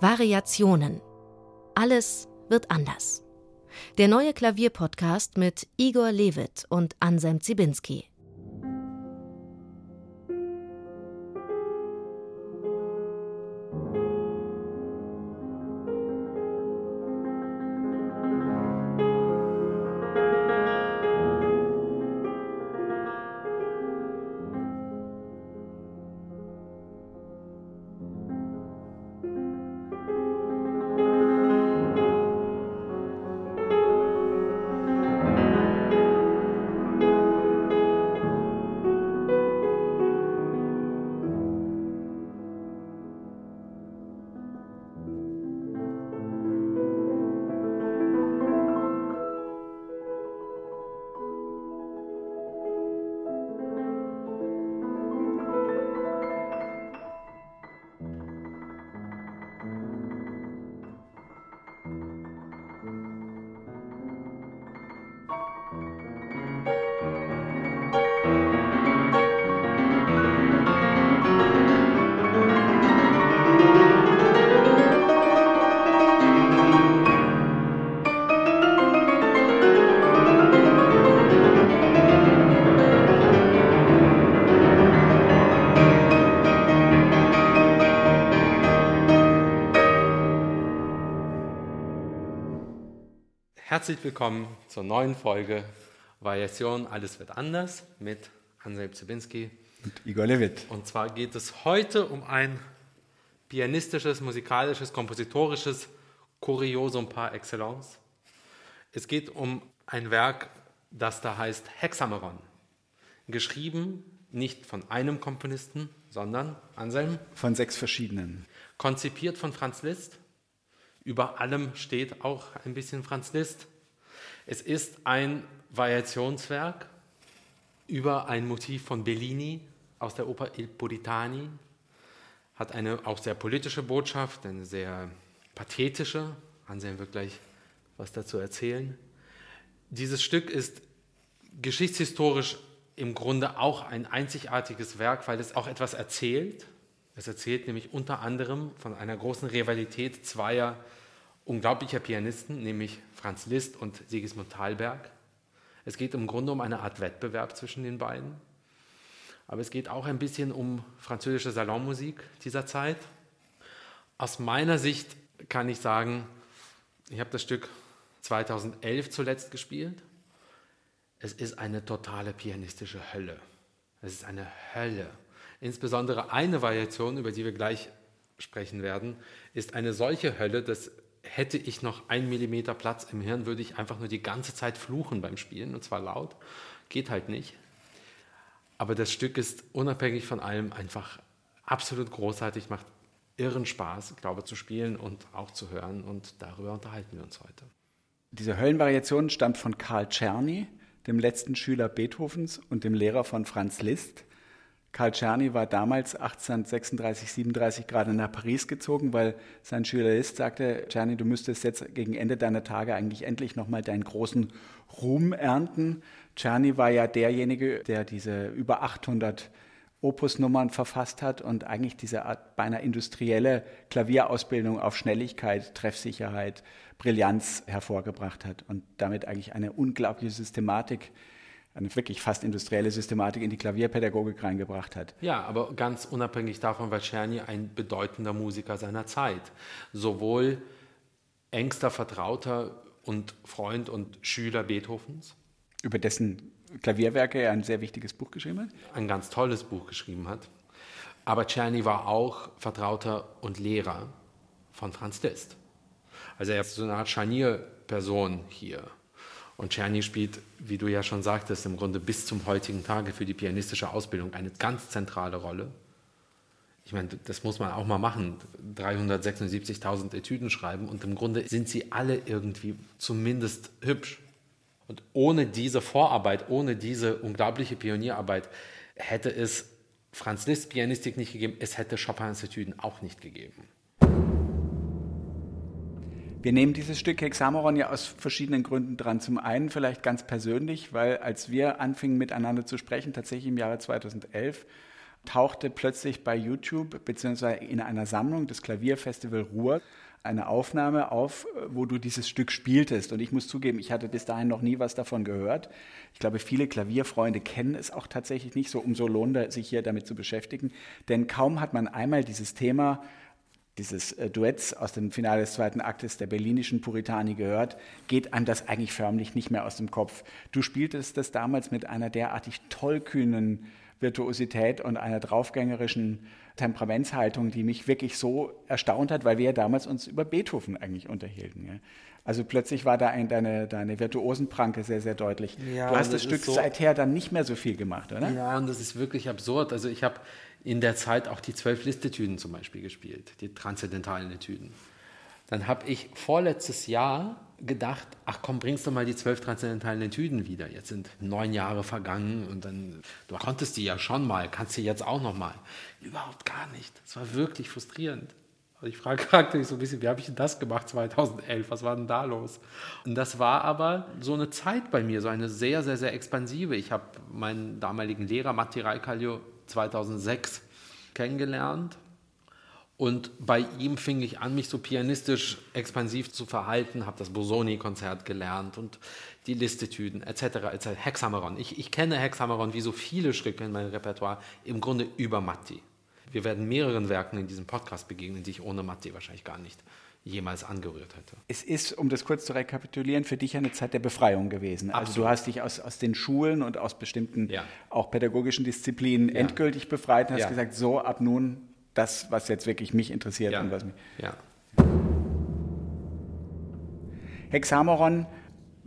Variationen. Alles wird anders. Der neue Klavierpodcast mit Igor Levit und Anselm Zibinski. Herzlich willkommen zur neuen Folge Variation Alles wird anders mit Anselm Zibinski und Igor Levit. Und zwar geht es heute um ein pianistisches, musikalisches, kompositorisches Kuriosum par excellence. Es geht um ein Werk, das da heißt Hexameron. Geschrieben nicht von einem Komponisten, sondern Anselm. Von sechs verschiedenen. Konzipiert von Franz Liszt. Über allem steht auch ein bisschen Franz Liszt. Es ist ein Variationswerk über ein Motiv von Bellini aus der Oper Il Puritani, hat eine auch sehr politische Botschaft, eine sehr pathetische. Anselm wird gleich was dazu erzählen. Dieses Stück ist geschichtshistorisch im Grunde auch ein einzigartiges Werk, weil es auch etwas erzählt. Es erzählt nämlich unter anderem von einer großen Rivalität zweier unglaublicher Pianisten, nämlich Franz Liszt und Sigismund Thalberg. Es geht im Grunde um eine Art Wettbewerb zwischen den beiden. Aber es geht auch ein bisschen um französische Salonmusik dieser Zeit. Aus meiner Sicht kann ich sagen, ich habe das Stück 2011 zuletzt gespielt. Es ist eine totale pianistische Hölle. Es ist eine Hölle. Insbesondere eine Variation, über die wir gleich sprechen werden, ist eine solche Hölle, dass hätte ich noch einen Millimeter Platz im Hirn, würde ich einfach nur die ganze Zeit fluchen beim Spielen und zwar laut. Geht halt nicht. Aber das Stück ist unabhängig von allem einfach absolut großartig, macht irren Spaß, glaube zu spielen und auch zu hören und darüber unterhalten wir uns heute. Diese Höllenvariation stammt von Karl Czerny, dem letzten Schüler Beethovens und dem Lehrer von Franz Liszt. Karl Czerny war damals 1836, 37 gerade nach Paris gezogen, weil sein Schüler Liszt sagte, Czerny, du müsstest jetzt gegen Ende deiner Tage eigentlich endlich nochmal deinen großen Ruhm ernten. Czerny war ja derjenige, der diese über 800 Opusnummern verfasst hat und eigentlich diese Art beinahe industrielle Klavierausbildung auf Schnelligkeit, Treffsicherheit, Brillanz hervorgebracht hat und damit eigentlich eine unglaubliche Systematik eine wirklich fast industrielle Systematik in die Klavierpädagogik reingebracht hat. Ja, aber ganz unabhängig davon war Czerny ein bedeutender Musiker seiner Zeit. Sowohl engster Vertrauter und Freund und Schüler Beethovens. Über dessen Klavierwerke er ein sehr wichtiges Buch geschrieben hat? Ein ganz tolles Buch geschrieben hat. Aber Czerny war auch Vertrauter und Lehrer von Franz Liszt. Also er ist so eine Art Scharnierperson hier. Und Czerny spielt, wie du ja schon sagtest, im Grunde bis zum heutigen Tage für die pianistische Ausbildung eine ganz zentrale Rolle. Ich meine, das muss man auch mal machen. 376.000 Etüden schreiben und im Grunde sind sie alle irgendwie zumindest hübsch. Und ohne diese Vorarbeit, ohne diese unglaubliche Pionierarbeit hätte es Franz Liszt Pianistik nicht gegeben, es hätte Chopins Etüden auch nicht gegeben. Wir nehmen dieses Stück Hexameron ja aus verschiedenen Gründen dran. Zum einen vielleicht ganz persönlich, weil als wir anfingen miteinander zu sprechen, tatsächlich im Jahre 2011, tauchte plötzlich bei YouTube beziehungsweise in einer Sammlung des Klavierfestival Ruhr eine Aufnahme auf, wo du dieses Stück spieltest. Und ich muss zugeben, ich hatte bis dahin noch nie was davon gehört. Ich glaube, viele Klavierfreunde kennen es auch tatsächlich nicht so. Umso lohnt sich hier damit zu beschäftigen. Denn kaum hat man einmal dieses Thema dieses äh, Duetts aus dem Finale des zweiten Aktes der berlinischen Puritani gehört, geht einem das eigentlich förmlich nicht mehr aus dem Kopf. Du spieltest das damals mit einer derartig tollkühnen Virtuosität und einer draufgängerischen Temperamentshaltung, die mich wirklich so erstaunt hat, weil wir ja damals uns über Beethoven eigentlich unterhielten. Ja. Also plötzlich war da ein, deine, deine Virtuosenpranke sehr, sehr deutlich. Ja, du hast das, das Stück so, seither dann nicht mehr so viel gemacht, oder? Ja, und das ist wirklich absurd. Also ich habe in der Zeit auch die zwölf Listetüden zum Beispiel gespielt, die transzendentalen Etüden. Dann habe ich vorletztes Jahr gedacht, ach komm, bringst du mal die zwölf transzendentalen Etüden wieder. Jetzt sind neun Jahre vergangen und dann, du konntest die ja schon mal, kannst du jetzt auch noch mal. Überhaupt gar nicht. Es war wirklich frustrierend. Also ich frage fragte mich so ein bisschen, wie habe ich denn das gemacht 2011? Was war denn da los? Und das war aber so eine Zeit bei mir, so eine sehr, sehr, sehr expansive. Ich habe meinen damaligen Lehrer Matti Raikallio 2006 kennengelernt. Und bei ihm fing ich an, mich so pianistisch expansiv zu verhalten, habe das Bosoni-Konzert gelernt und die Listetüden etc. etc. Hexameron. Ich, ich kenne Hexameron wie so viele Stücke in meinem Repertoire im Grunde über Matti. Wir werden mehreren Werken in diesem Podcast begegnen, die ich ohne Matti wahrscheinlich gar nicht jemals angerührt hätte. Es ist, um das kurz zu rekapitulieren, für dich eine Zeit der Befreiung gewesen. Absolut. Also du hast dich aus, aus den Schulen und aus bestimmten ja. auch pädagogischen Disziplinen ja. endgültig befreit und hast ja. gesagt, so ab nun das, was jetzt wirklich mich interessiert und was mich. Ja.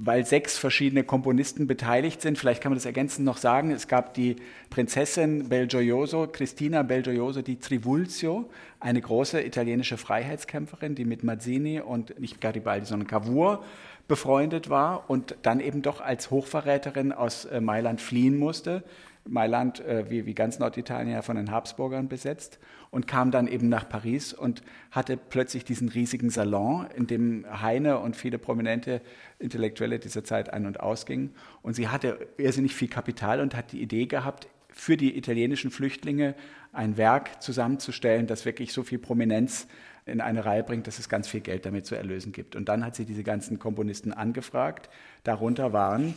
Weil sechs verschiedene Komponisten beteiligt sind. Vielleicht kann man das ergänzend noch sagen. Es gab die Prinzessin Belgioioso, Cristina Belgioioso di Trivulzio, eine große italienische Freiheitskämpferin, die mit Mazzini und nicht Garibaldi, sondern Cavour befreundet war und dann eben doch als Hochverräterin aus äh, Mailand fliehen musste. Mailand, äh, wie, wie ganz Norditalien, ja von den Habsburgern besetzt und kam dann eben nach Paris und hatte plötzlich diesen riesigen Salon, in dem Heine und viele prominente Intellektuelle dieser Zeit ein- und ausgingen. Und sie hatte irrsinnig viel Kapital und hat die Idee gehabt, für die italienischen Flüchtlinge ein Werk zusammenzustellen, das wirklich so viel Prominenz in eine Reihe bringt, dass es ganz viel Geld damit zu erlösen gibt. Und dann hat sie diese ganzen Komponisten angefragt. Darunter waren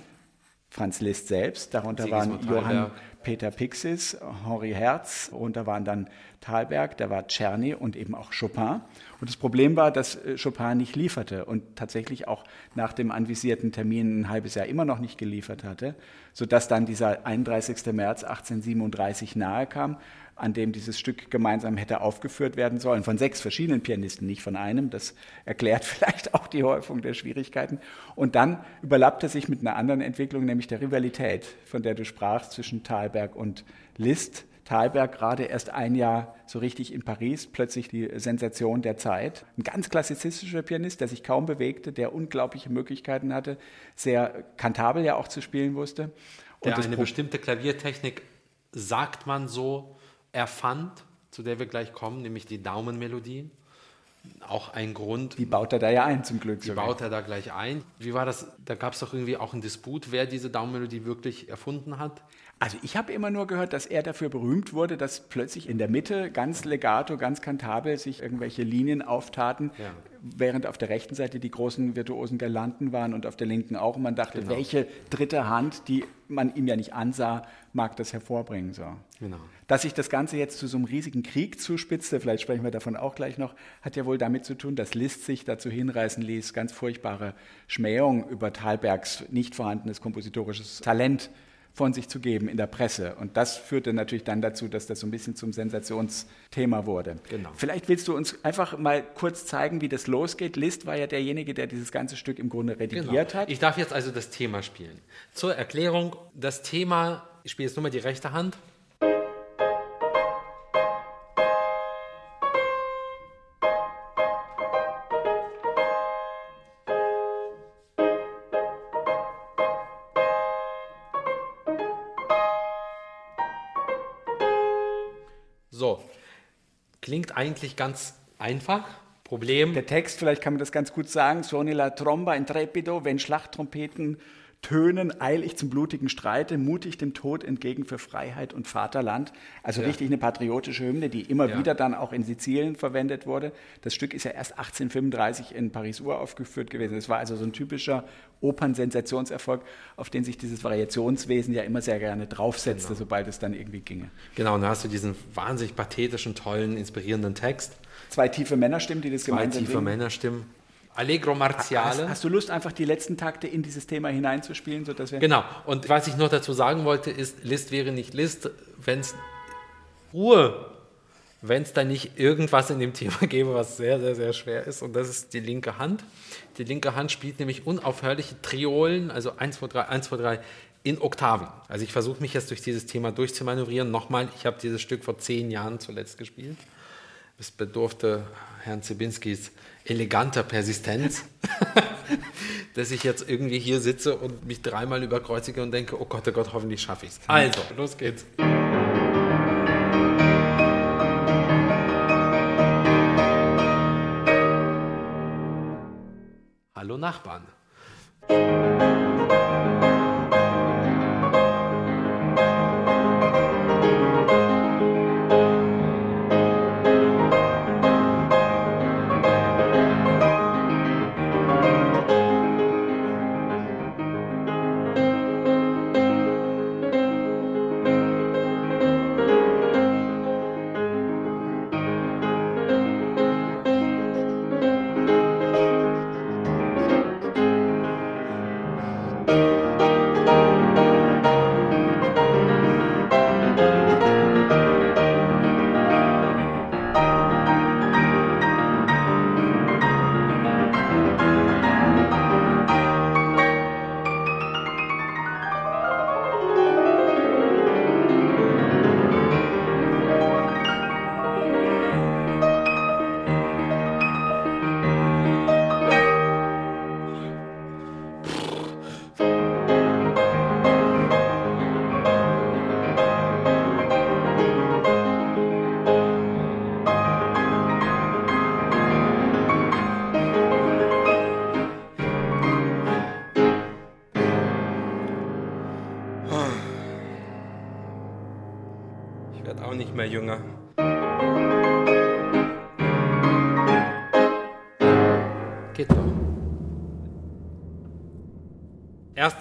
Franz Liszt selbst, darunter waren Johann Peter Pixis, Henri Herz, darunter waren dann Thalberg, da war Czerny und eben auch Chopin. Und das Problem war, dass äh, Chopin nicht lieferte und tatsächlich auch nach dem anvisierten Termin ein halbes Jahr immer noch nicht geliefert hatte, sodass dann dieser 31. März 1837 nahe kam an dem dieses Stück gemeinsam hätte aufgeführt werden sollen, von sechs verschiedenen Pianisten, nicht von einem. Das erklärt vielleicht auch die Häufung der Schwierigkeiten. Und dann überlappte sich mit einer anderen Entwicklung, nämlich der Rivalität, von der du sprachst, zwischen Thalberg und Liszt. Thalberg gerade erst ein Jahr so richtig in Paris, plötzlich die Sensation der Zeit. Ein ganz klassizistischer Pianist, der sich kaum bewegte, der unglaubliche Möglichkeiten hatte, sehr kantabel ja auch zu spielen wusste. Und der eine bestimmte Klaviertechnik, sagt man so, erfand, zu der wir gleich kommen, nämlich die Daumenmelodie. Auch ein Grund. Die baut er da ja ein, zum Glück. Die sogar. baut er da gleich ein. Wie war das? Da gab es doch irgendwie auch einen Disput, wer diese Daumenmelodie wirklich erfunden hat. Also ich habe immer nur gehört, dass er dafür berühmt wurde, dass plötzlich in der Mitte ganz legato, ganz kantabel sich irgendwelche Linien auftaten, ja. während auf der rechten Seite die großen virtuosen Galanten waren und auf der linken auch. Und man dachte, genau. welche dritte Hand, die man ihm ja nicht ansah, mag das hervorbringen. So. Genau. Dass sich das Ganze jetzt zu so einem riesigen Krieg zuspitzte, vielleicht sprechen wir davon auch gleich noch, hat ja wohl damit zu tun, dass Liszt sich dazu hinreißen ließ, ganz furchtbare Schmähungen über Thalbergs nicht vorhandenes kompositorisches Talent von sich zu geben in der Presse. Und das führte natürlich dann dazu, dass das so ein bisschen zum Sensationsthema wurde. Genau. Vielleicht willst du uns einfach mal kurz zeigen, wie das losgeht. Liszt war ja derjenige, der dieses ganze Stück im Grunde redigiert genau. hat. Ich darf jetzt also das Thema spielen. Zur Erklärung, das Thema, ich spiele jetzt nur mal die rechte Hand. Eigentlich ganz einfach. Problem. Der Text, vielleicht kann man das ganz gut sagen, Suoni la tromba intrepido, wenn Schlachttrompeten Tönen eil ich zum blutigen Streite, mutig dem Tod entgegen für Freiheit und Vaterland. Also Ja. richtig eine patriotische Hymne, die immer Ja. wieder dann auch in Sizilien verwendet wurde. Das Stück ist ja erst 1835 in Paris uraufgeführt gewesen. Es war also so ein typischer Opernsensationsserfolg, auf den sich dieses Variationswesen ja immer sehr gerne draufsetzte, Genau. sobald es dann irgendwie ginge. Genau, und da hast du diesen wahnsinnig pathetischen, tollen, inspirierenden Text. Zwei tiefe Männerstimmen, die das Zwei gemeinsam tiefe singen. Männerstimmen. Allegro Marziale. Hast, hast du Lust, einfach die letzten Takte in dieses Thema hineinzuspielen, sodass wir Genau. Und was ich noch dazu sagen wollte, ist, List wäre nicht List, wenn es Ruhe, wenn es da nicht irgendwas in dem Thema gäbe, was sehr, sehr, sehr schwer ist. Und das ist die linke Hand. Die linke Hand spielt nämlich unaufhörliche Triolen, also 1, 2, 3, 1, 2, 3 in Oktaven. Also ich versuche mich jetzt durch dieses Thema durchzumanövrieren. Nochmal, ich habe dieses Stück vor zehn Jahren zuletzt gespielt. Es bedurfte Herrn Zibinskis eleganter Persistenz, dass ich jetzt irgendwie hier sitze und mich dreimal überkreuzige und denke, oh Gott, oh Gott, hoffentlich schaffe ich es. Also, los geht's. Hallo Nachbarn.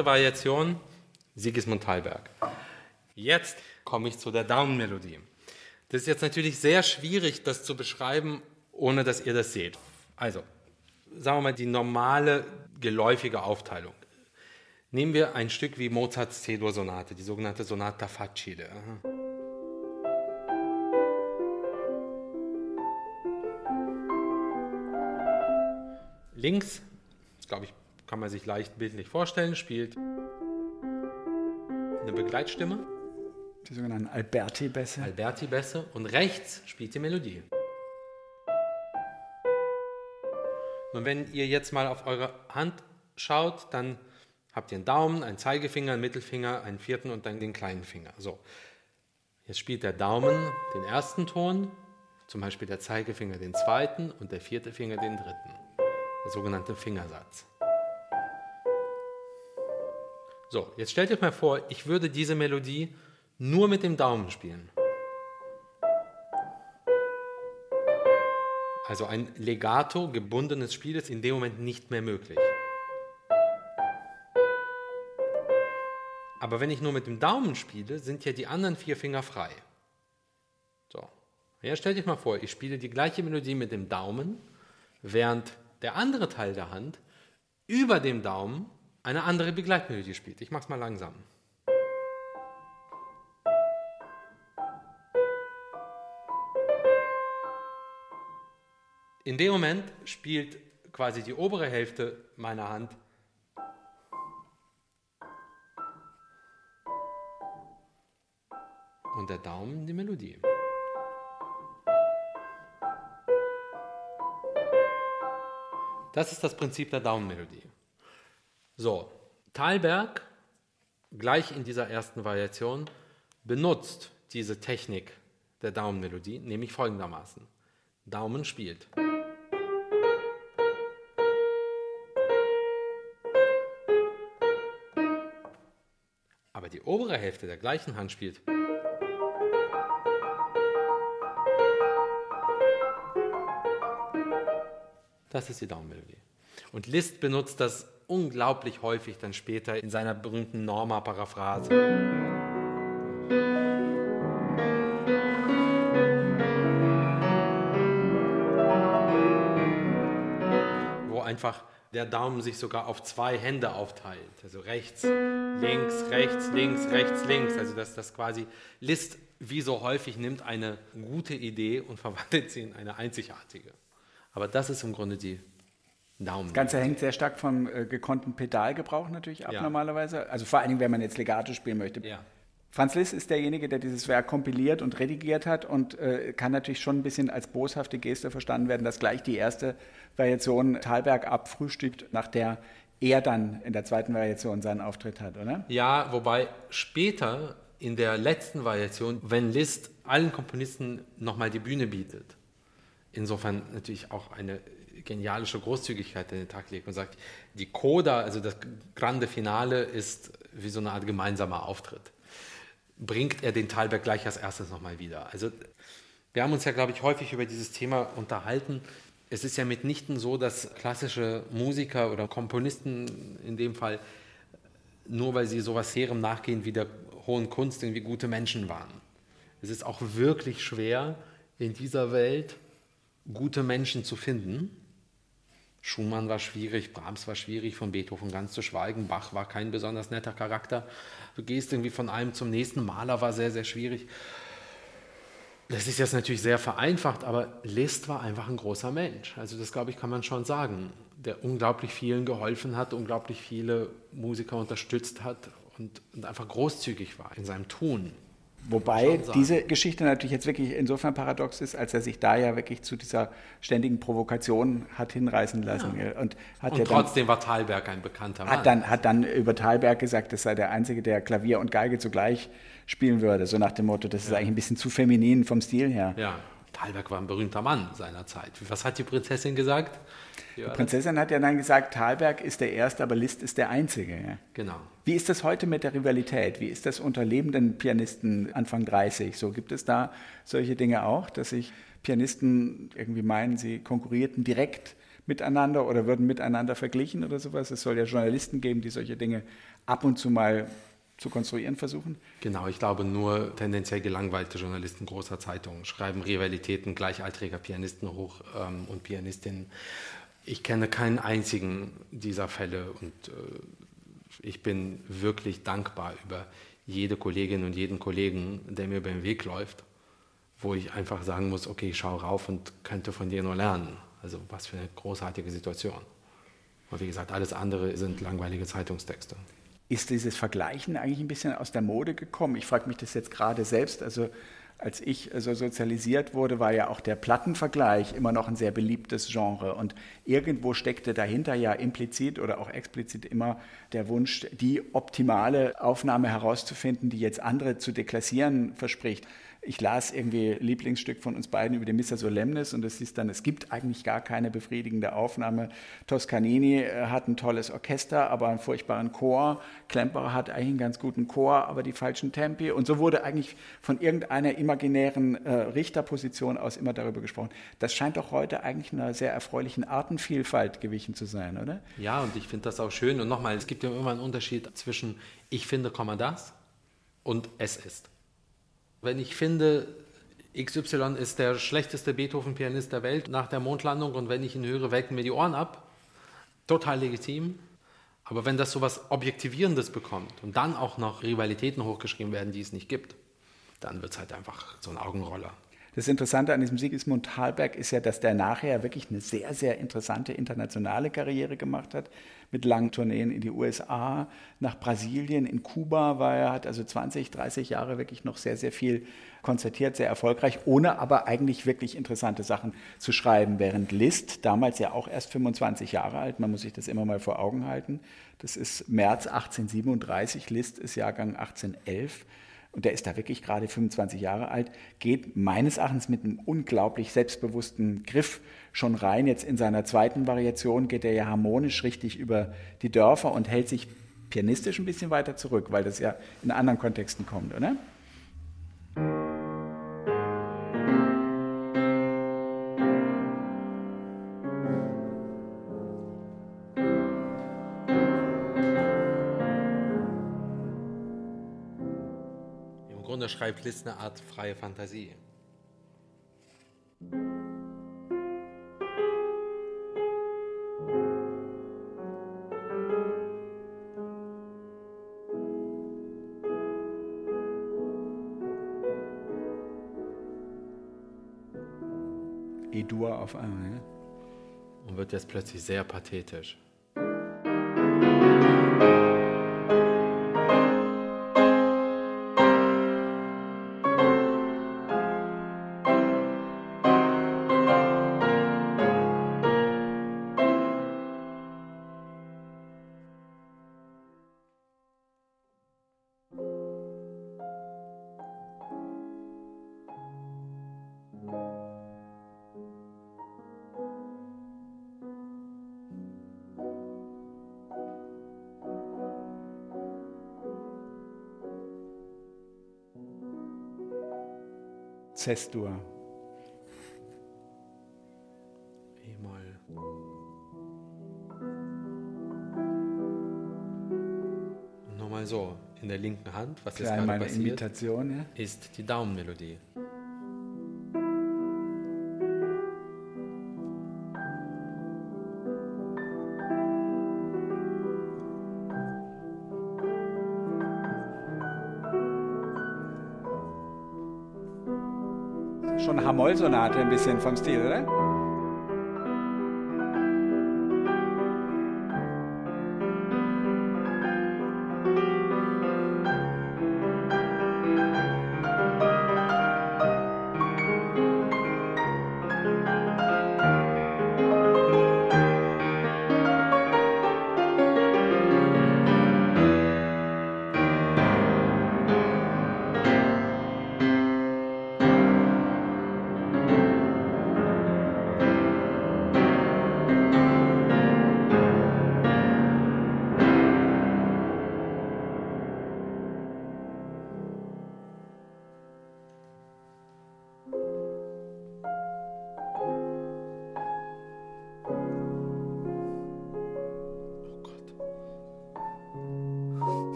Erste Variation, Sigismund Thalberg. Jetzt komme ich zu der Daumenmelodie. Das ist jetzt natürlich sehr schwierig, das zu beschreiben, ohne dass ihr das seht. Also, sagen wir mal, die normale, geläufige Aufteilung. Nehmen wir ein Stück wie Mozarts C-Dur-Sonate, die sogenannte Sonata Facile. Links, glaube ich, kann man sich leicht bildlich vorstellen, spielt eine Begleitstimme, die sogenannten Alberti-Bässe. Alberti-Bässe, und rechts spielt die Melodie. Und wenn ihr jetzt mal auf eure Hand schaut, dann habt ihr einen Daumen, einen Zeigefinger, einen Mittelfinger, einen vierten und dann den kleinen Finger. So. Jetzt spielt der Daumen den ersten Ton, zum Beispiel der Zeigefinger den zweiten und der vierte Finger den dritten. Der sogenannte Fingersatz. So, jetzt stellt euch mal vor, ich würde diese Melodie nur mit dem Daumen spielen. Also ein legato gebundenes Spiel ist in dem Moment nicht mehr möglich. Aber wenn ich nur mit dem Daumen spiele, sind ja die anderen vier Finger frei. So. Ja, stell dich mal vor, ich spiele die gleiche Melodie mit dem Daumen, während der andere Teil der Hand über dem Daumen eine andere Begleitmelodie spielt. Ich mach's mal langsam. In dem Moment spielt quasi die obere Hälfte meiner Hand und der Daumen die Melodie. Das ist das Prinzip der Daumenmelodie. So, Thalberg, gleich in dieser ersten Variation, benutzt diese Technik der Daumenmelodie, nämlich folgendermaßen. Daumen spielt. obere Hälfte der gleichen Hand spielt. Das ist die Daumenmelodie. Und Liszt benutzt das unglaublich häufig dann später in seiner berühmten Norma-Paraphrase. Wo einfach der Daumen sich sogar auf zwei Hände aufteilt. Also rechts, links, rechts, links, rechts, links. Also dass das quasi Liszt wie so häufig nimmt eine gute Idee und verwandelt sie in eine einzigartige. Aber das ist im Grunde die Daumen. Das Ganze hängt sehr stark vom äh, gekonnten Pedalgebrauch natürlich ab Ja. normalerweise. Also vor allen Dingen, wenn man jetzt Legato spielen möchte. Ja. Franz Liszt ist derjenige, der dieses Werk kompiliert und redigiert hat und äh, kann natürlich schon ein bisschen als boshafte Geste verstanden werden, dass gleich die erste Variation Thalberg abfrühstückt, nach der er dann in der zweiten Variation seinen Auftritt hat, oder? Ja, wobei später in der letzten Variation, wenn Liszt allen Komponisten nochmal die Bühne bietet, insofern natürlich auch eine genialische Großzügigkeit an den Tag legt und sagt, die Coda, also das Grande Finale ist wie so eine Art gemeinsamer Auftritt. Bringt er den Thalberg gleich als erstes nochmal wieder. Also wir haben uns ja, glaube ich, häufig über dieses Thema unterhalten. Es ist ja mitnichten so, dass klassische Musiker oder Komponisten in dem Fall nur weil sie sowas Herem nachgehen wie der hohen Kunst irgendwie gute Menschen waren. Es ist auch wirklich schwer in dieser Welt gute Menschen zu finden. Schumann war schwierig, Brahms war schwierig, von Beethoven ganz zu schweigen, Bach war kein besonders netter Charakter. Du gehst irgendwie von einem zum nächsten, Maler war sehr, sehr schwierig. Das ist jetzt natürlich sehr vereinfacht, aber Liszt war einfach ein großer Mensch. Also das, glaube ich, kann man schon sagen, der unglaublich vielen geholfen hat, unglaublich viele Musiker unterstützt hat und, und einfach großzügig war in seinem Tun. Wobei diese Geschichte natürlich jetzt wirklich insofern paradox ist, als er sich da ja wirklich zu dieser ständigen Provokation hat hinreißen lassen. gell? Und hat Und ja dann, trotzdem war Thalberg ein bekannter Mann. hat dann, hat dann über Thalberg gesagt, es sei der Einzige, der Klavier und Geige zugleich spielen würde. So nach dem Motto, das ist eigentlich ein bisschen zu feminin vom Stil her. ja, Thalberg war ein berühmter Mann seiner Zeit. Was hat die Prinzessin gesagt? Die? Prinzessin hat ja dann gesagt, Thalberg ist der Erste, aber Liszt ist der Einzige. Ja? Genau. Wie ist das heute mit der Rivalität? Wie ist das unter lebenden Pianisten Anfang 30? So gibt es da solche Dinge auch, dass sich Pianisten irgendwie meinen, sie konkurrierten direkt miteinander oder würden miteinander verglichen oder sowas? Es soll ja Journalisten geben, die solche Dinge ab und zu mal zu konstruieren versuchen. Genau, ich glaube, nur tendenziell gelangweilte Journalisten großer Zeitungen schreiben Rivalitäten gleichaltriger Pianisten hoch ähm, und Pianistinnen. Ich kenne keinen einzigen dieser Fälle und äh, ich bin wirklich dankbar über jede Kollegin und jeden Kollegen, der mir über den Weg läuft, wo ich einfach sagen muss, okay, ich schaue rauf und könnte von dir nur lernen. Also was für eine großartige Situation. Und wie gesagt, alles andere sind langweilige Zeitungstexte. Ist dieses Vergleichen eigentlich ein bisschen aus der Mode gekommen? Ich frage mich das jetzt gerade selbst. Also als ich so sozialisiert wurde, war ja auch der Plattenvergleich immer noch ein sehr beliebtes Genre. Und irgendwo steckte dahinter ja implizit oder auch explizit immer der Wunsch, die optimale Aufnahme herauszufinden, die jetzt andere zu deklassieren verspricht. Ich las irgendwie Lieblingsstück von uns beiden über die Missa Solemnis und es hieß dann, es gibt eigentlich gar keine befriedigende Aufnahme. Toscanini äh, hat ein tolles Orchester, aber einen furchtbaren Chor. Klemperer hat eigentlich einen ganz guten Chor, aber die falschen Tempi. Und so wurde eigentlich von irgendeiner imaginären äh, Richterposition aus immer darüber gesprochen. Das scheint doch heute eigentlich einer sehr erfreulichen Artenvielfalt gewichen zu sein, oder? Ja, und ich finde das auch schön. Und nochmal, es gibt ja immer einen Unterschied zwischen ich finde, das und es ist. Wenn ich finde, XY ist der schlechteste Beethoven-Pianist der Welt nach der Mondlandung und wenn ich ihn höre, welken mir die Ohren ab, total legitim. Aber wenn das so was Objektivierendes bekommt und dann auch noch Rivalitäten hochgeschrieben werden, die es nicht gibt, dann wird es halt einfach so ein Augenroller. Das Interessante an diesem Sigismund Thalberg ist ja, dass der nachher wirklich eine sehr, sehr interessante internationale Karriere gemacht hat, mit langen Tourneen in die USA, nach Brasilien, in Kuba war er, hat also 20, 30 Jahre wirklich noch sehr, sehr viel konzertiert, sehr erfolgreich, ohne aber eigentlich wirklich interessante Sachen zu schreiben, während Liszt, damals ja auch erst 25 Jahre alt, man muss sich das immer mal vor Augen halten, das ist März 1837, Liszt ist Jahrgang 1811, und der ist da wirklich gerade 25 Jahre alt, geht meines Erachtens mit einem unglaublich selbstbewussten Griff schon rein. Jetzt in seiner zweiten Variation geht er ja harmonisch richtig über die Dörfer und hält sich pianistisch ein bisschen weiter zurück, weil das ja in anderen Kontexten kommt, oder? Schreibt Liszt eine Art freie Fantasie. E-Dur auf einmal. Ja? Und wird jetzt plötzlich sehr pathetisch. Zestur. E-Moll. Und nochmal so, in der linken Hand, was jetzt Klein gerade meine passiert, Imitation, ja? ist die Daumenmelodie. Schon Hamoll-Sonate ein bisschen vom Stil, oder?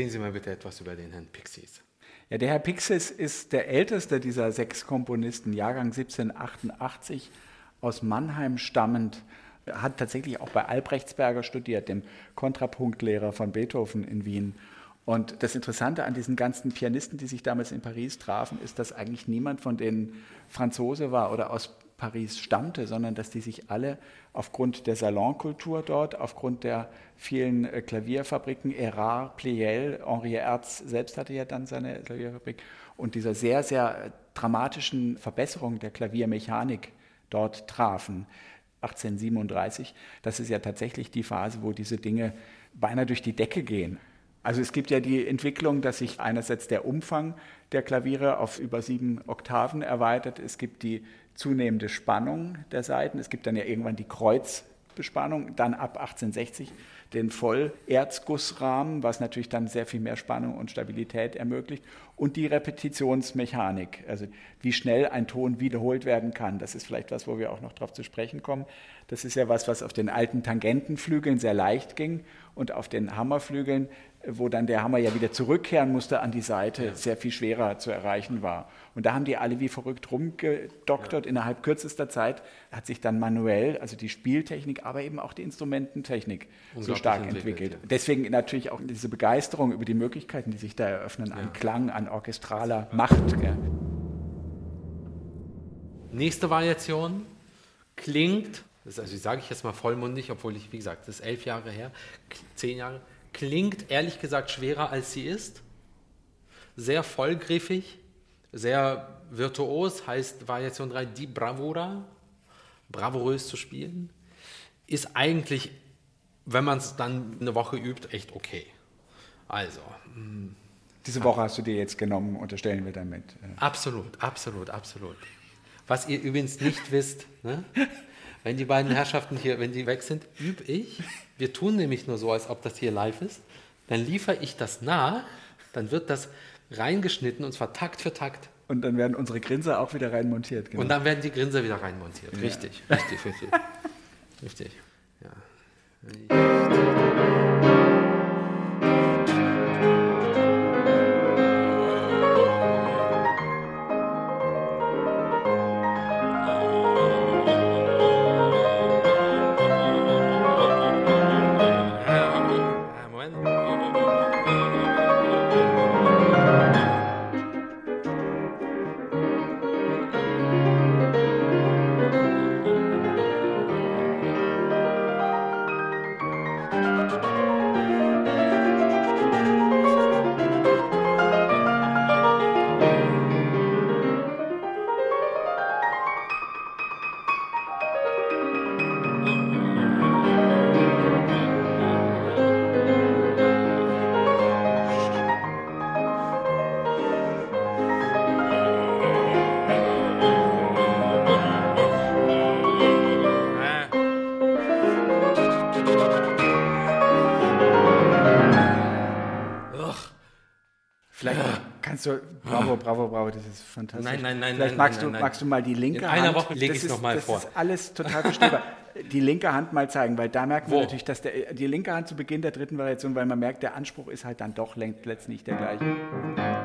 Erzählen Sie mal bitte etwas über den Herrn Pixies. Ja, der Herr Pixis ist der älteste dieser sechs Komponisten, Jahrgang 1788, aus Mannheim stammend. Er hat tatsächlich auch bei Albrechtsberger studiert, dem Kontrapunktlehrer von Beethoven in Wien. Und das Interessante an diesen ganzen Pianisten, die sich damals in Paris trafen, ist, dass eigentlich niemand von denen Franzose war oder aus Paris stammte, sondern dass die sich alle aufgrund der Salonkultur dort, aufgrund der vielen äh, Klavierfabriken, Erard, Pleyel, Henri Erz selbst hatte ja dann seine Klavierfabrik, und dieser sehr, sehr äh, dramatischen Verbesserung der Klaviermechanik dort trafen. 1837, das ist ja tatsächlich die Phase, wo diese Dinge beinahe durch die Decke gehen. Also es gibt ja die Entwicklung, dass sich einerseits der Umfang der Klaviere auf über sieben Oktaven erweitert. Es gibt die zunehmende Spannung der Saiten. Es gibt dann ja irgendwann die Kreuzbespannung, dann ab 1860 den Vollerzgussrahmen, was natürlich dann sehr viel mehr Spannung und Stabilität ermöglicht. Und die Repetitionsmechanik, also wie schnell ein Ton wiederholt werden kann. Das ist vielleicht was, wo wir auch noch darauf zu sprechen kommen. Das ist ja was, was auf den alten Tangentenflügeln sehr leicht ging und auf den Hammerflügeln, wo dann der Hammer ja wieder zurückkehren musste an die Seite, ja. sehr viel schwerer zu erreichen war. Und da haben die alle wie verrückt rumgedoktert. Ja. Innerhalb kürzester Zeit hat sich dann manuell, also die Spieltechnik, aber eben auch die Instrumententechnik so stark entwickelt. Ja. Deswegen natürlich auch diese Begeisterung über die Möglichkeiten, die sich da eröffnen, an Klang, an orchestraler Macht. Nächste Variation klingt, das also sage ich jetzt mal vollmundig, obwohl ich, wie gesagt, das ist elf Jahre her, zehn Jahre, klingt ehrlich gesagt schwerer als sie ist, sehr vollgriffig, sehr virtuos, heißt Variation 3 die Bravura, bravourös zu spielen, ist eigentlich, wenn man es dann eine Woche übt, echt okay. Also. Diese Woche hast du dir jetzt genommen, unterstellen wir damit. Absolut, absolut, absolut. Was ihr übrigens nicht wisst, ne? wenn die beiden Herrschaften hier, wenn die weg sind, übe ich. Wir tun nämlich nur so, als ob das hier live ist. Dann liefere ich das nach, dann wird das reingeschnitten und zwar Takt für Takt. Und dann werden unsere Grinser auch wieder reinmontiert. Genau. Und dann werden die Grinser wieder reinmontiert. Ja. Richtig, richtig, richtig. richtig. Ja. Kannst du, bravo, bravo, bravo, das ist fantastisch. Nein, nein, nein. Vielleicht nein, magst, nein, du, nein. magst du mal die linke In Hand. einer Woche lege ich es nochmal vor. Das ist alles total verstehbar. die linke Hand mal zeigen, weil da merkt man Wo? natürlich, dass der, die linke Hand zu Beginn der dritten Variation, weil man merkt, der Anspruch ist halt dann doch letztlich der gleiche.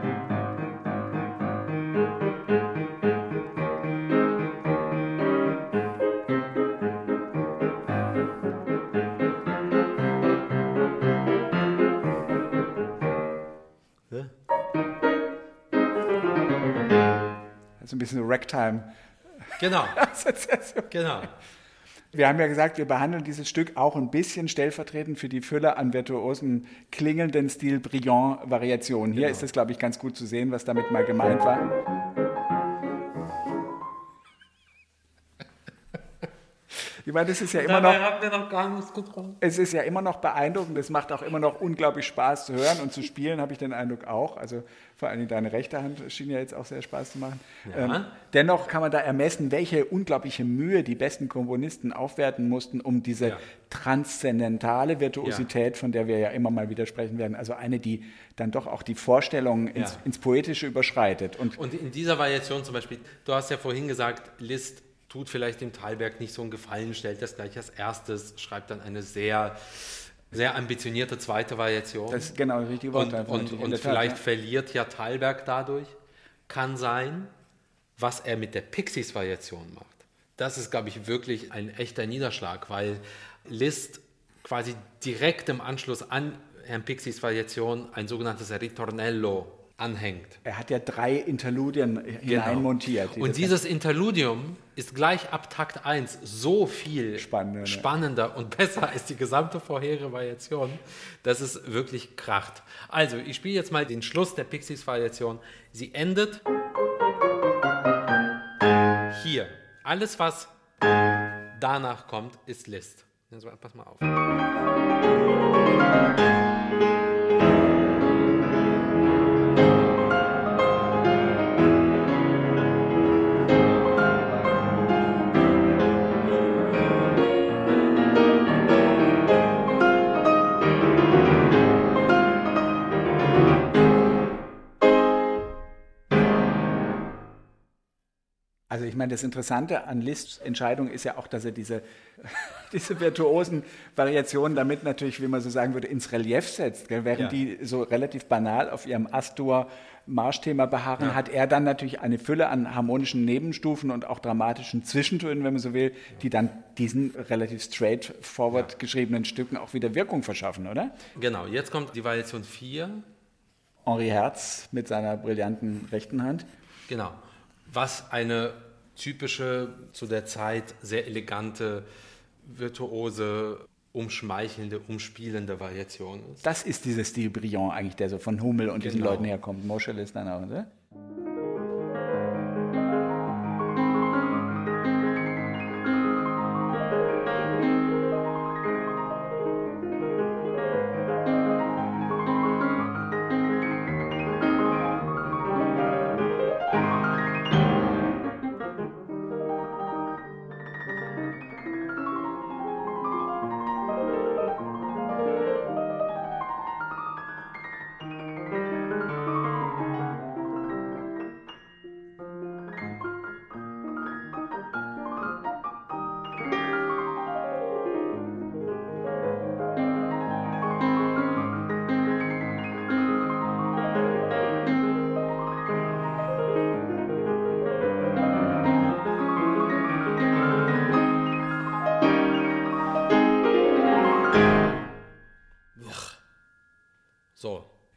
Bisschen Ragtime. Genau. genau. Wir haben ja gesagt, wir behandeln dieses Stück auch ein bisschen stellvertretend für die Fülle an virtuosen, klingelnden Stil brillant Variationen. Hier Genau. ist es, glaube ich, ganz gut zu sehen, was damit mal gemeint war. Ich meine, das ist ja immer noch. haben wir noch gar nichts getrunken. Es ist ja immer noch beeindruckend, es macht auch immer noch unglaublich Spaß zu hören und zu spielen, habe ich den Eindruck auch. Also vor allem deine rechte Hand schien ja jetzt auch sehr Spaß zu machen. Ja. Ähm, dennoch kann man da ermessen, welche unglaubliche Mühe die besten Komponisten aufwerten mussten, um diese Ja. transzendentale Virtuosität, von der wir ja immer mal wieder sprechen werden, also eine, die dann doch auch die Vorstellung ins, Ja. ins Poetische überschreitet. Und Und in dieser Variation zum Beispiel, du hast ja vorhin gesagt, Liszt tut vielleicht dem Thalberg nicht so einen Gefallen, stellt das gleich als erstes, schreibt dann eine sehr, sehr ambitionierte zweite Variation. das ist genau das richtige Wort. und und, in und der Tat, vielleicht ja. verliert ja Thalberg dadurch. Kann sein, was er mit der Pixies-Variation macht. Das ist, glaube ich, wirklich ein echter Niederschlag, weil Liszt quasi direkt im Anschluss an Herrn Pixies Variation ein sogenanntes Ritornello anhängt. Er hat ja drei Interludien hineinmontiert. die Genau. Und dieses Interludium ist gleich ab Takt 1 so viel Spannender, ne? spannender und besser als die gesamte vorherige Variation, dass es wirklich kracht. Also, ich spiele jetzt mal den Schluss der Pixies-Variation. Sie endet hier. Alles, was danach kommt, ist List. Also, pass mal auf. Ich meine, das Interessante an Liszt's Entscheidung ist ja auch, dass er diese, diese virtuosen Variationen damit natürlich, wie man so sagen würde, ins Relief setzt. Gell? Während Ja. die so relativ banal auf ihrem Astur-Marschthema beharren, hat er dann natürlich eine Fülle an harmonischen Nebenstufen und auch dramatischen Zwischentönen, wenn man so will, die dann diesen relativ straightforward geschriebenen Stücken auch wieder Wirkung verschaffen, oder? Genau, jetzt kommt die Variation 4. Henri Herz mit seiner brillanten rechten Hand. Genau. Was eine typische, zu der Zeit sehr elegante, virtuose, umschmeichelnde, umspielende Variation ist. Das ist dieser Stil brillant eigentlich, der so von Hummel und diesen Genau. Leuten herkommt. Moschel ist dann auch, oder?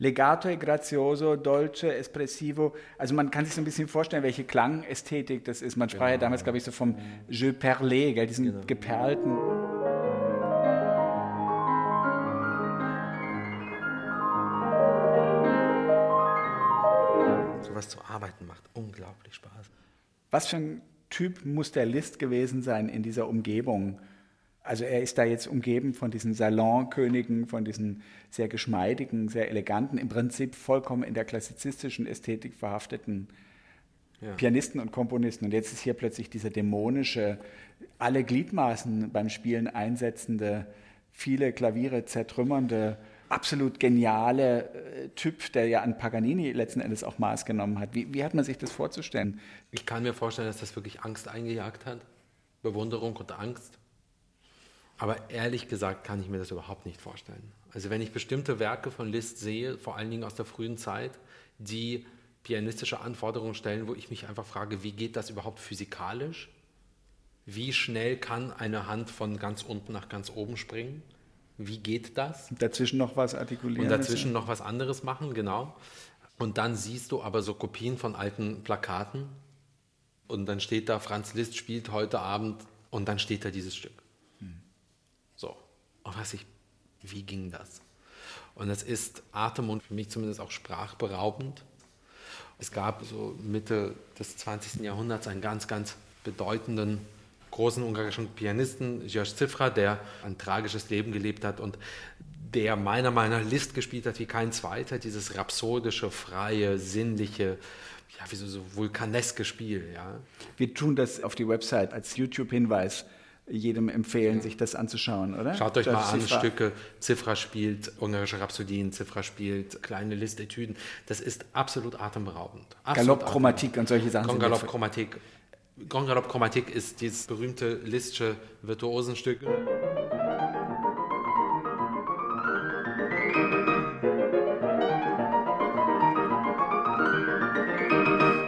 Legato e grazioso, dolce, espressivo. Also man kann sich so ein bisschen vorstellen, welche Klangästhetik das ist. Man sprach ja Genau. damals, glaube ich, so vom Jeu perlé, gell, diesen Genau. geperlten. Sowas zu arbeiten macht unglaublich Spaß. Was für ein Typ muss der Liszt gewesen sein in dieser Umgebung? Also er ist da jetzt umgeben von diesen Salonkönigen, von diesen sehr geschmeidigen, sehr eleganten, im Prinzip vollkommen in der klassizistischen Ästhetik verhafteten Ja. Pianisten und Komponisten. Und jetzt ist hier plötzlich dieser dämonische, alle Gliedmaßen beim Spielen einsetzende, viele Klaviere zertrümmernde, absolut geniale äh, Typ, der ja an Paganini letzten Endes auch Maß genommen hat. Wie, wie hat man sich das vorzustellen? Ich kann mir vorstellen, dass das wirklich Angst eingejagt hat. Bewunderung und Angst. Aber ehrlich gesagt kann ich mir das überhaupt nicht vorstellen. Also wenn ich bestimmte Werke von Liszt sehe, vor allen Dingen aus der frühen Zeit, die pianistische Anforderungen stellen, wo ich mich einfach frage, wie geht das überhaupt physikalisch? Wie schnell kann eine Hand von ganz unten nach ganz oben springen? Wie geht das? Dazwischen noch was artikulieren? Und dazwischen noch was anderes machen, genau. Und dann siehst du aber so Kopien von alten Plakaten und dann steht da, Franz Liszt spielt heute Abend und dann steht da dieses Stück. Und was ich, wie ging das? Und es ist atem- und für mich zumindest auch sprachberaubend. Es gab so Mitte des 20. Jahrhunderts einen ganz, ganz bedeutenden großen ungarischen Pianisten, George Zifra, der ein tragisches Leben gelebt hat und der meiner Meinung nach Liszt gespielt hat wie kein zweiter, dieses rhapsodische, freie, sinnliche, ja, wie so, so vulkaneske Spiel, ja. Wir tun das auf die Website als YouTube-Hinweis jedem empfehlen, sich das anzuschauen, oder? Schaut euch George mal an, Cifra. Stücke. Zifra spielt ungarische Rhapsodien, Zifra spielt kleine Listetüden. Das ist absolut atemberaubend. Absolut Galoppchromatik und solche Sachen. Grand sind Galopp jetzt- Chromatik. Grand Galopp Chromatik ist dieses berühmte Liszt'sche Virtuosenstück.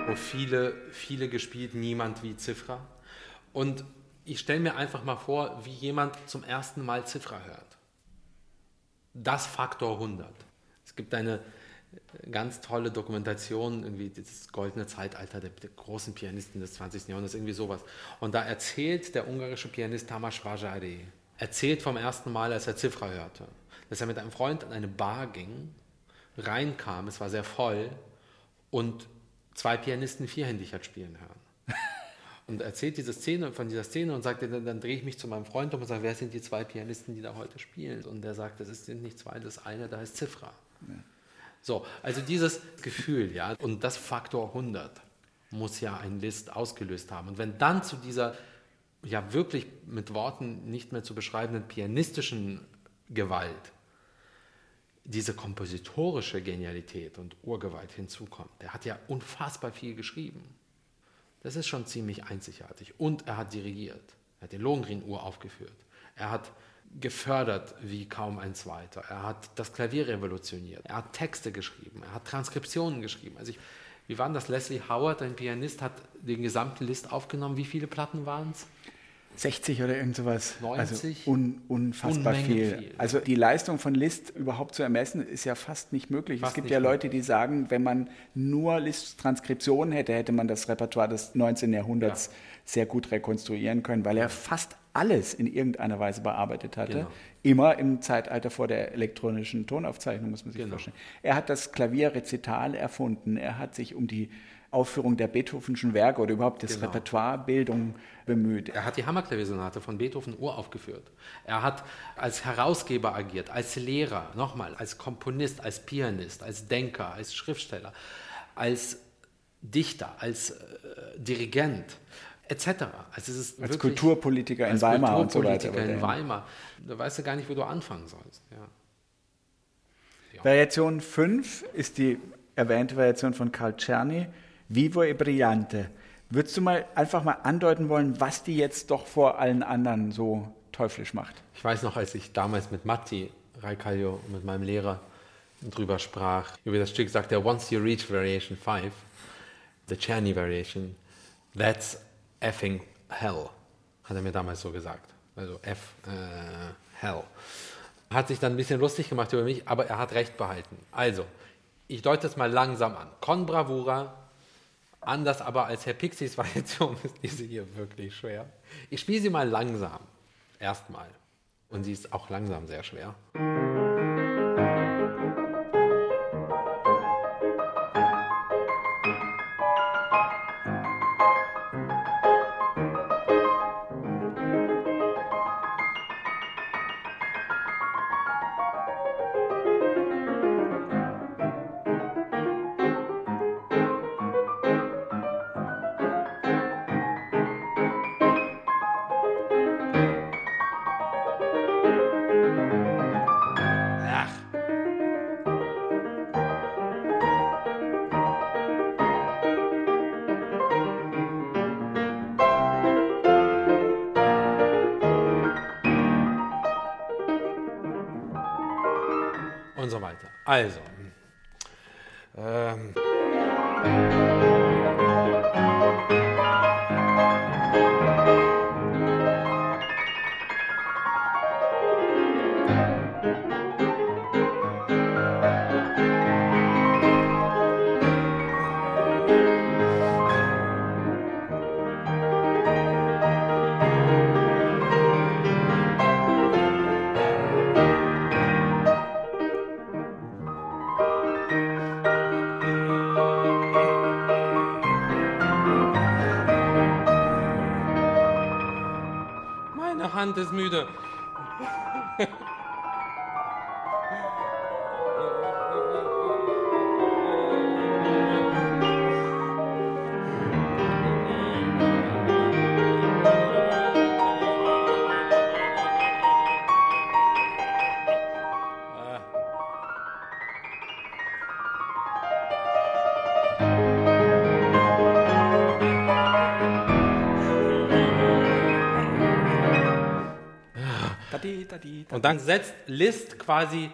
Wo viele, viele gespielt, niemand wie Zifra. Und ich stelle mir einfach mal vor, wie jemand zum ersten Mal Zifra hört. Das Faktor 100. Es gibt eine ganz tolle Dokumentation, irgendwie das goldene Zeitalter der, großen Pianisten des 20. Jahrhunderts, irgendwie sowas. Und da erzählt der ungarische Pianist Tamas Vajari, erzählt vom ersten Mal, als er Zifra hörte, dass er mit einem Freund an eine Bar ging, reinkam, es war sehr voll und zwei Pianisten vierhändig hat spielen hören. Und erzählt diese Szene von dieser Szene und sagt, dann, dann drehe ich mich zu meinem Freund um und sage, wer sind die zwei Pianisten, die da heute spielen? Und der sagt, das sind nicht zwei, das eine, da ist Zifra. So, also dieses Gefühl, ja, und das Faktor 100 muss ja ein Liszt ausgelöst haben. Und wenn dann zu dieser, ja wirklich mit Worten nicht mehr zu beschreibenden pianistischen Gewalt diese kompositorische Genialität und Urgewalt hinzukommt, der hat ja unfassbar viel geschrieben. Das ist schon ziemlich einzigartig. Und er hat dirigiert. Er hat den Lohengrin-Uhr aufgeführt. Er hat gefördert wie kaum ein zweiter. Er hat das Klavier revolutioniert. Er hat Texte geschrieben. Er hat Transkriptionen geschrieben. Also ich, wie war das? Leslie Howard, ein Pianist, hat den gesamten List aufgenommen. Wie viele Platten waren es? 60 oder irgend sowas. 90? Also un, unfassbar viel. viel. Also die Leistung von Liszt überhaupt zu ermessen, ist ja fast nicht möglich. Fast es gibt ja. Leute, die sagen, wenn man nur Liszt Transkriptionen hätte, hätte man das Repertoire des 19. Jahrhunderts Ja. sehr gut rekonstruieren können, weil er fast alles in irgendeiner Weise bearbeitet hatte. Genau. Immer im Zeitalter vor der elektronischen Tonaufzeichnung, muss man sich Genau. vorstellen. Er hat das Klavierrezital erfunden. Er hat sich um die Aufführung der Beethovenschen Werke oder überhaupt das Genau. Repertoirebildung bemüht. Er hat die Hammerklaviersonate von Beethoven uraufgeführt. Er hat als Herausgeber agiert, als Lehrer, nochmal, als Komponist, als Pianist, als Denker, als Schriftsteller, als Dichter, als äh, Dirigent, etc. Also es ist Als wirklich, Kulturpolitiker in als Weimar und so weiter. Kulturpolitiker in Weimar. Da weißt du gar nicht, wo du anfangen sollst. Ja. Variation 5 ist die erwähnte Variation von Carl Czerny, Vivo e Brillante. Würdest du mal einfach mal andeuten wollen, was die jetzt doch vor allen anderen so teuflisch macht? Ich weiß noch, als ich damals mit Matti Raikaglio, mit meinem Lehrer, drüber sprach, über das Stück, sagt er, once you reach Variation 5, the Czerny Variation, that's effing hell, hat er mir damals so gesagt. Also F, äh, hell. Hat sich dann ein bisschen lustig gemacht über mich, aber er hat recht behalten. Also, ich deute es mal langsam an. Con Bravura, anders aber als Herr Pixies Variation ist diese hier wirklich schwer. Ich spiele sie mal langsam. Erstmal. Und sie ist auch langsam sehr schwer. Also. Dann setzt List quasi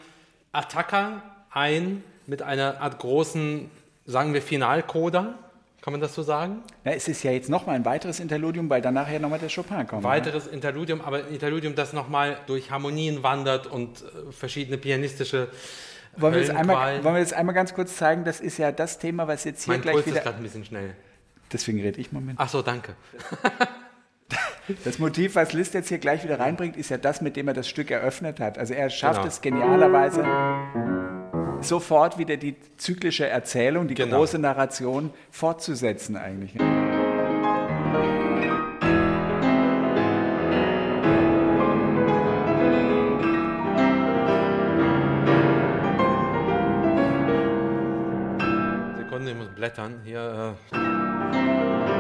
Attacker ein mit einer Art großen, sagen wir, Finalcoda. Kann man das so sagen? Ja, es ist ja jetzt nochmal ein weiteres Interludium, weil danach ja nochmal der Chopin kommt. Weiteres ne? Interludium, aber ein Interludium, das nochmal durch Harmonien wandert und äh, verschiedene pianistische wollen wir, das einmal, wollen wir das einmal ganz kurz zeigen? Das ist ja das Thema, was jetzt hier mein gleich Puls wieder... ist gerade ein bisschen schnell. Deswegen rede ich Moment. Ach so, danke. Das Motiv, was Liszt jetzt hier gleich wieder reinbringt, ist ja das, mit dem er das Stück eröffnet hat. Also er schafft genau. es genialerweise, sofort wieder die zyklische Erzählung, die genau. große Narration fortzusetzen eigentlich. Sekunde, ich muss blättern. Hier. Äh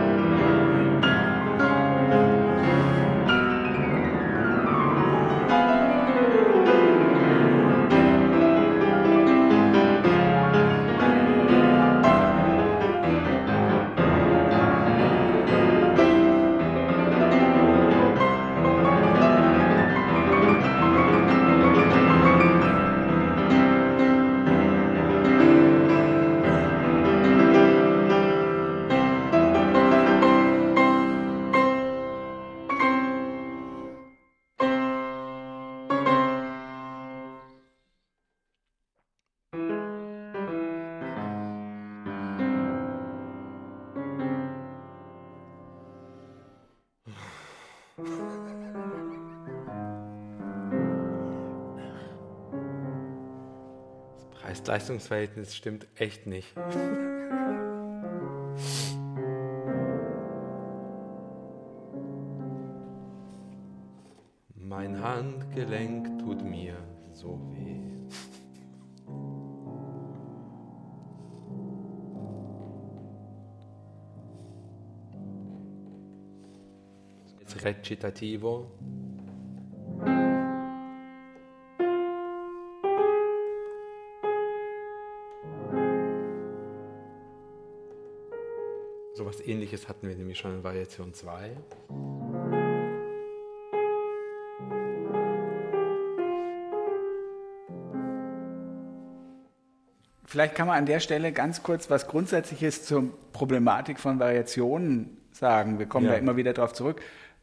Preis-Leistungsverhältnis stimmt echt nicht. Mein Handgelenk tut mir so weh. Jetzt recitativo. Schon in Variation 2. Vielleicht kann man an der Stelle ganz kurz was Grundsätzliches zur Problematik von Variationen sagen. Wir kommen ja. da immer wieder darauf zurück.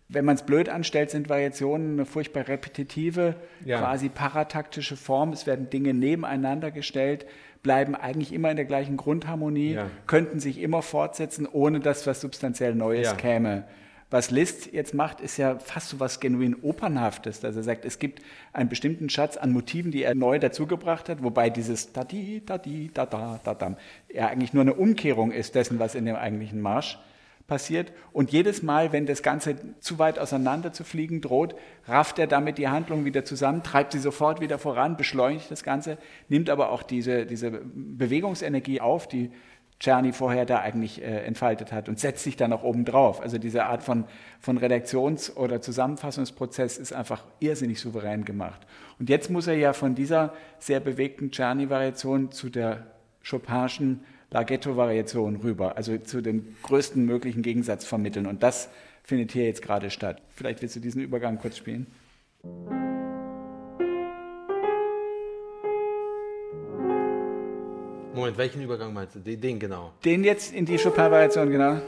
Wenn man es blöd anstellt, sind Variationen eine furchtbar repetitive, ja. quasi parataktische Form. Es werden Dinge nebeneinander gestellt, bleiben eigentlich immer in der gleichen Grundharmonie, ja. könnten sich immer fortsetzen, ohne dass was substanziell Neues ja. käme. Was Liszt jetzt macht, ist ja fast so was genuin Opernhaftes, dass er sagt, es gibt einen bestimmten Schatz an Motiven, die er neu dazugebracht hat, wobei dieses Tadi, Tadi, da, da, da, da, ja eigentlich nur eine Umkehrung ist dessen, was in dem eigentlichen Marsch passiert. Und jedes Mal, wenn das Ganze zu weit auseinander zu fliegen droht, rafft er damit die Handlung wieder zusammen, treibt sie sofort wieder voran, beschleunigt das Ganze, nimmt aber auch diese, diese Bewegungsenergie auf, die Czerny vorher da eigentlich äh, entfaltet hat und setzt sich dann auch oben drauf. Also diese Art von, von Redaktions- oder Zusammenfassungsprozess ist einfach irrsinnig souverän gemacht. Und jetzt muss er ja von dieser sehr bewegten Czerny-Variation zu der Chopinschen Larghetto-Variation rüber, also zu dem größten möglichen Gegensatz vermitteln. Und das findet hier jetzt gerade statt. Vielleicht willst du diesen Übergang kurz spielen. Moment, welchen Übergang meinst du? Den, genau. Den jetzt in die Chopin-Variation, genau.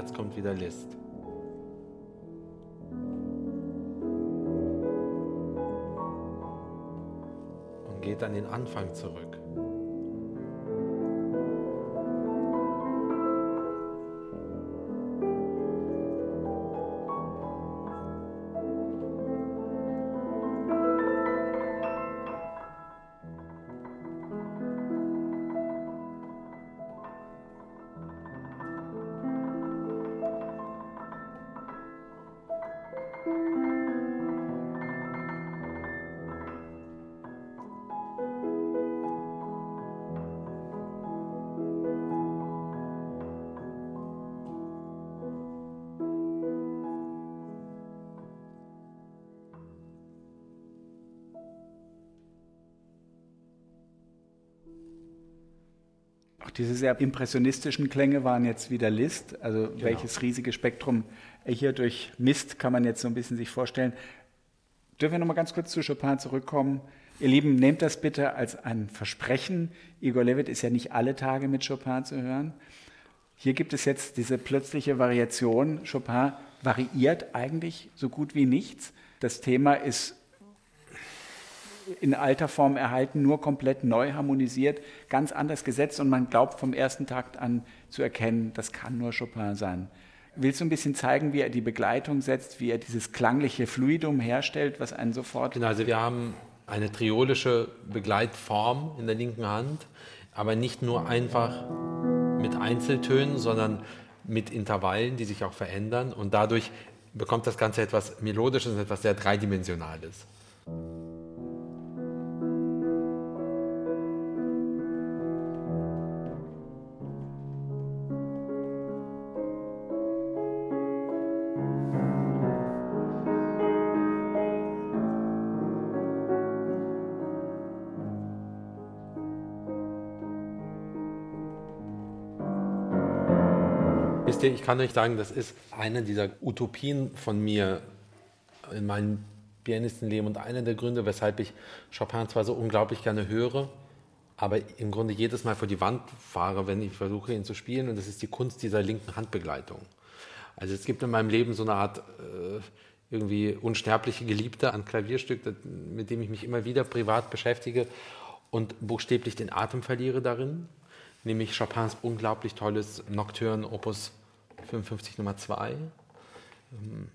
Jetzt kommt wieder List. Und geht an den Anfang zurück. Diese sehr impressionistischen Klänge waren jetzt wieder Liszt. Also genau. welches riesige Spektrum er hier durchmisst, kann man jetzt so ein bisschen sich vorstellen. Dürfen wir noch mal ganz kurz zu Chopin zurückkommen? Ihr Lieben, nehmt das bitte als ein Versprechen. Igor Levit ist ja nicht alle Tage mit Chopin zu hören. Hier gibt es jetzt diese plötzliche Variation. Chopin variiert eigentlich so gut wie nichts. Das Thema ist in alter Form erhalten, nur komplett neu harmonisiert, ganz anders gesetzt und man glaubt vom ersten Takt an zu erkennen, das kann nur Chopin sein. Willst du ein bisschen zeigen, wie er die Begleitung setzt, wie er dieses klangliche Fluidum herstellt, was einen sofort. Genau, also wir haben eine triolische Begleitform in der linken Hand, aber nicht nur einfach mit Einzeltönen, sondern mit Intervallen, die sich auch verändern und dadurch bekommt das Ganze etwas Melodisches und etwas sehr Dreidimensionales. Ich kann euch sagen, das ist eine dieser Utopien von mir in meinem Pianistenleben und einer der Gründe, weshalb ich Chopin zwar so unglaublich gerne höre, aber im Grunde jedes Mal vor die Wand fahre, wenn ich versuche, ihn zu spielen. Und das ist die Kunst dieser linken Handbegleitung. Also es gibt in meinem Leben so eine Art äh, irgendwie unsterbliche Geliebte an Klavierstück, mit dem ich mich immer wieder privat beschäftige und buchstäblich den Atem verliere darin, nämlich Chopins unglaublich tolles Nocturne Opus 55 Nummer 2. Ähm,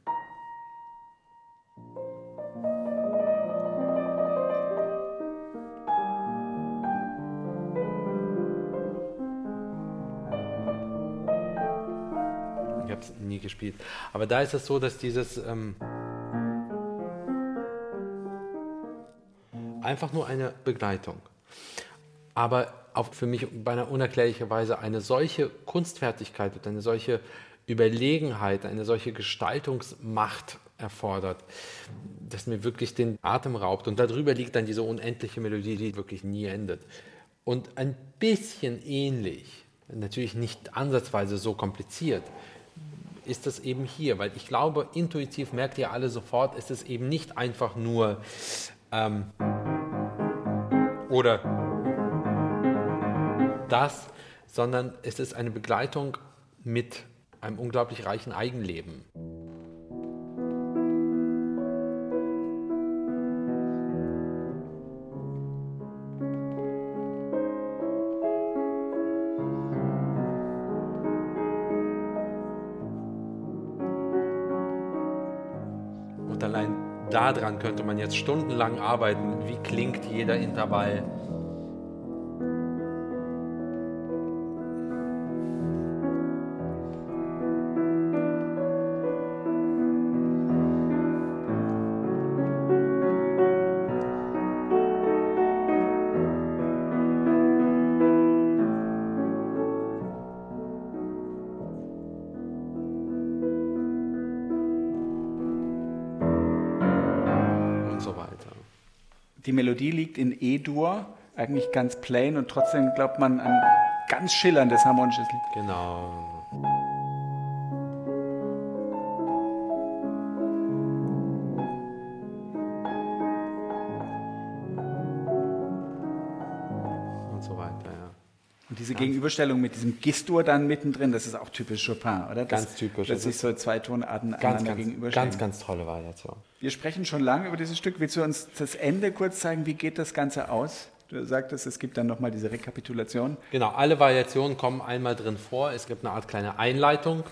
habe es nie gespielt. Aber da ist es so, dass dieses ähm, einfach nur eine Begleitung, aber auch für mich beinahe unerklärlicher Weise eine solche Kunstfertigkeit und eine solche Überlegenheit, eine solche Gestaltungsmacht erfordert, dass mir wirklich den Atem raubt. Und darüber liegt dann diese unendliche Melodie, die wirklich nie endet. Und ein bisschen ähnlich, natürlich nicht ansatzweise so kompliziert, ist das eben hier, weil ich glaube, intuitiv merkt ihr alle sofort, ist es eben nicht einfach nur ähm, oder das, sondern es ist eine Begleitung mit einem unglaublich reichen Eigenleben. daran könnte man jetzt stundenlang arbeiten. Wie klingt jeder Intervall? Die Melodie liegt in E-Dur, eigentlich ganz plain und trotzdem glaubt man an ganz schillerndes harmonisches Lied. Genau. Gegenüberstellung mit diesem Gistur dann mittendrin, das ist auch typisch Chopin, oder? Das, ganz typisch. Dass sich so zwei Tonarten ganz, ganz, gegenüberstehen. Ganz, ganz tolle Variation. Wir sprechen schon lange über dieses Stück. Willst du uns das Ende kurz zeigen? Wie geht das Ganze aus? Du sagtest, es gibt dann nochmal diese Rekapitulation. Genau, alle Variationen kommen einmal drin vor. Es gibt eine Art kleine Einleitung.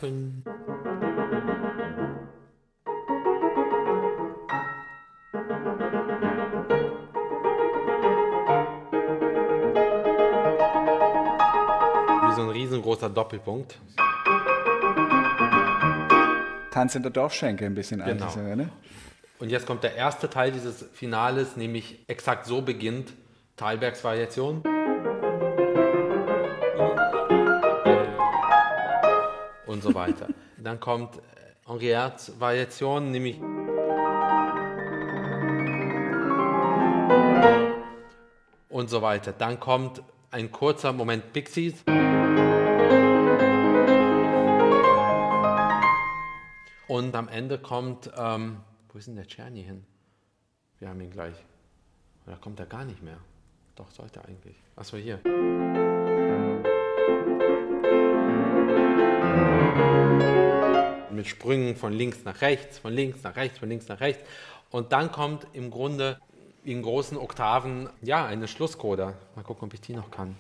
Doppelpunkt. Tanz in der Dorfschenke ein bisschen genau. Altes, ne? Und jetzt kommt der erste Teil dieses Finales, nämlich exakt so beginnt Thalbergs Variation. Und so weiter. Dann kommt Henriets Variation, nämlich und so weiter. Dann kommt ein kurzer Moment Pixies. Und am Ende kommt, ähm, wo ist denn der Czerny hin? Wir haben ihn gleich. Da kommt er gar nicht mehr. Doch, sollte eigentlich. Achso, hier. Mit Sprüngen von links nach rechts, von links nach rechts, von links nach rechts. Und dann kommt im Grunde in großen Oktaven, ja, eine Schlusskoda. Mal gucken, ob ich die noch kann.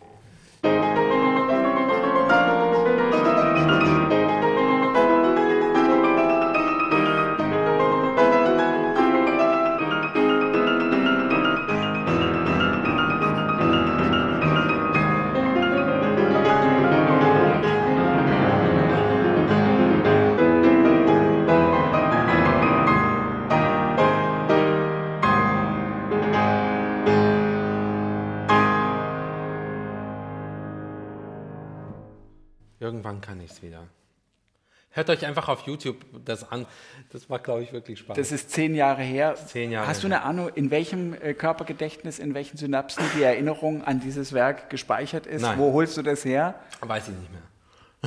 Hört euch einfach auf YouTube das an. Das war, glaube ich, wirklich spannend. Das ist zehn Jahre her. Zehn Jahre Hast du eine Ahnung, in welchem äh, Körpergedächtnis, in welchen Synapsen die Erinnerung an dieses Werk gespeichert ist? Nein. Wo holst du das her? Weiß ich nicht mehr.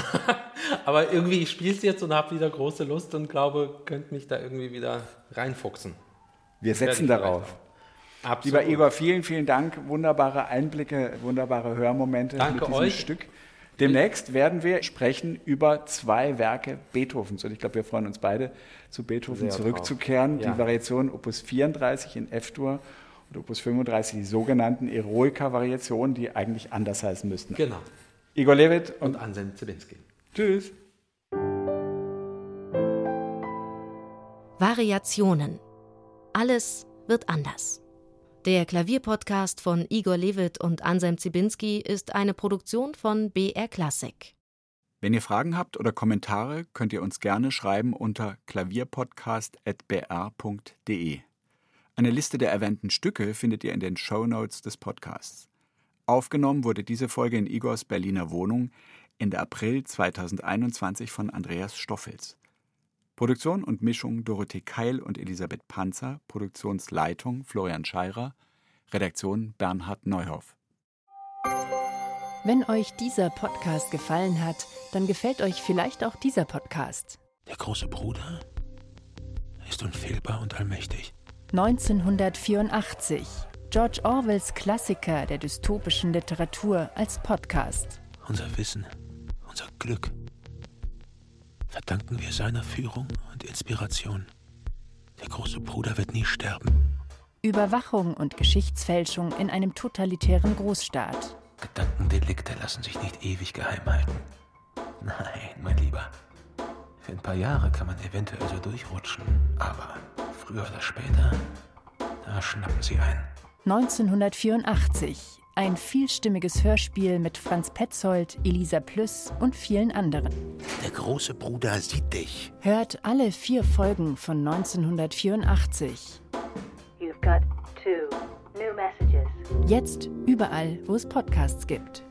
Aber irgendwie, ich spiele es jetzt und habe wieder große Lust und glaube, könnte mich da irgendwie wieder reinfuchsen. Wir setzen darauf. Absolut. Lieber Igor, vielen, vielen Dank. Wunderbare Einblicke, wunderbare Hörmomente Danke mit diesem euch. Stück. Demnächst werden wir sprechen über zwei Werke Beethovens. Und ich glaube, wir freuen uns beide, zu Beethoven Sehr zurückzukehren. Ja. Die Variation Opus 34 in F-Dur und Opus 35, die sogenannten Eroica-Variationen, die eigentlich anders heißen müssten. Genau. Igor Levit und Und Anselm Zibinski. tschüss. Variationen. Alles wird anders. Der Klavierpodcast von Igor Levit und Anselm Zibinski ist eine Produktion von BR Classic. Wenn ihr Fragen habt oder Kommentare, könnt ihr uns gerne schreiben unter klavierpodcast.br.de. Eine Liste der erwähnten Stücke findet ihr in den Shownotes des Podcasts. Aufgenommen wurde diese Folge in Igors Berliner Wohnung Ende April 2021 von Andreas Stoffels. Produktion und Mischung Dorothee Keil und Elisabeth Panzer, Produktionsleitung Florian Scheirer, Redaktion Bernhard Neuhoff. Wenn euch dieser Podcast gefallen hat, dann gefällt euch vielleicht auch dieser Podcast. Der große Bruder ist unfehlbar und allmächtig. 1984. George Orwells Klassiker der dystopischen Literatur als Podcast. Unser Wissen, unser Glück verdanken wir seiner Führung und Inspiration. Der große Bruder wird nie sterben. Überwachung und Geschichtsfälschung in einem totalitären Großstaat. Gedankendelikte lassen sich nicht ewig geheim halten. Nein, mein Lieber. Für ein paar Jahre kann man eventuell so durchrutschen, aber früher oder später, da schnappen sie ein. 1984. Ein vielstimmiges Hörspiel mit Franz Petzold, Elisa Plüss und vielen anderen. Der große Bruder sieht dich. Hört alle vier Folgen von 1984. You've got two new messages. Jetzt überall, wo es Podcasts gibt.